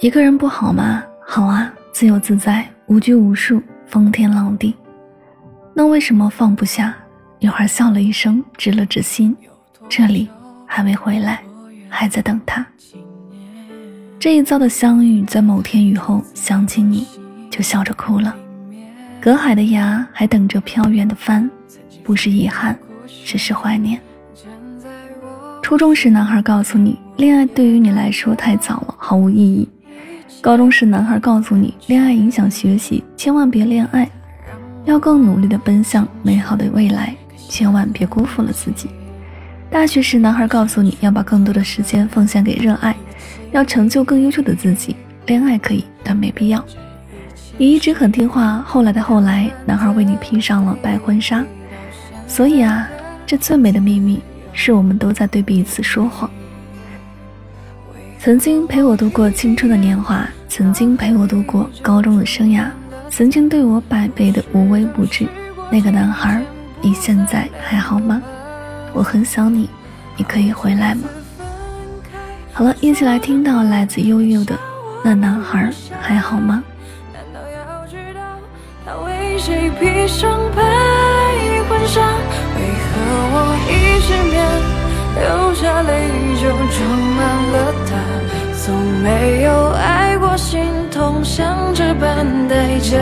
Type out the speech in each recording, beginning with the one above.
一个人不好吗？好啊，自由自在，无拘无束，风天浪地。那为什么放不下？女孩笑了一声，直了直心，这里还没回来，还在等他。这一遭的相遇，在某天雨后想起你，就笑着哭了。隔海的崖还等着飘远的帆，不是遗憾，只是怀念。初中时，男孩告诉你，恋爱对于你来说太早了，毫无意义。高中时，男孩告诉你，恋爱影响学习，千万别恋爱，要更努力的奔向美好的未来，千万别辜负了自己。大学时，男孩告诉你要把更多的时间奉献给热爱，要成就更优秀的自己。恋爱可以，但没必要。你一直很听话，后来的后来，男孩为你披上了白婚纱。所以啊，这最美的秘密，是我们都在对彼此说谎。曾经陪我度过青春的年华，曾经陪我度过高中的生涯，曾经对我百倍的无微不至，那个男孩，你现在还好吗？我很想你，你可以回来吗？好了，一起来听到来自悠悠的那男孩还好吗？为何我一失眠流下泪就装满了，没有爱过，心痛像这般代价。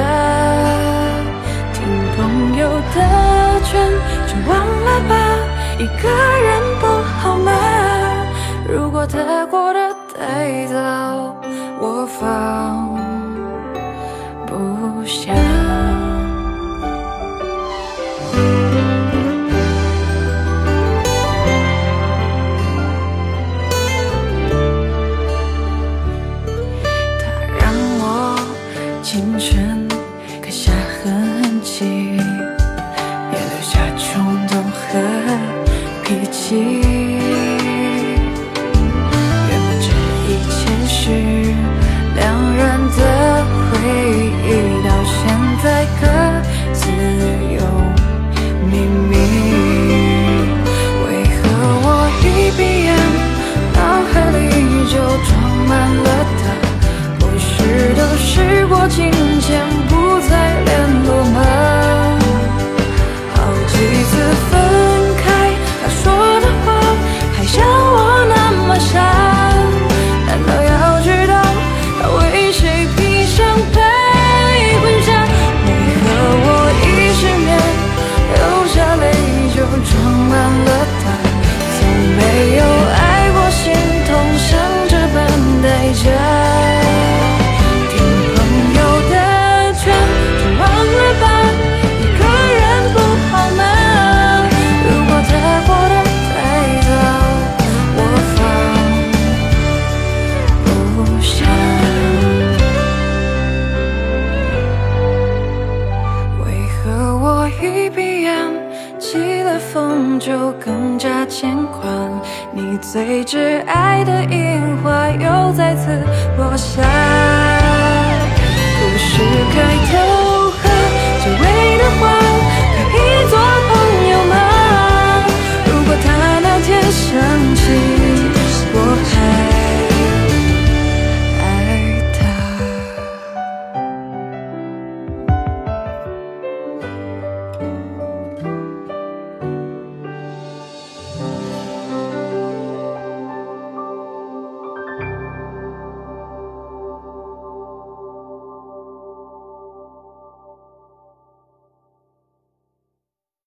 听朋友的劝，就忘了吧，一个人不好吗？如果他过得太糟，我放青春刻下痕迹，也留下冲动和脾气。一闭眼起了风就更加牵挂。你最挚爱的樱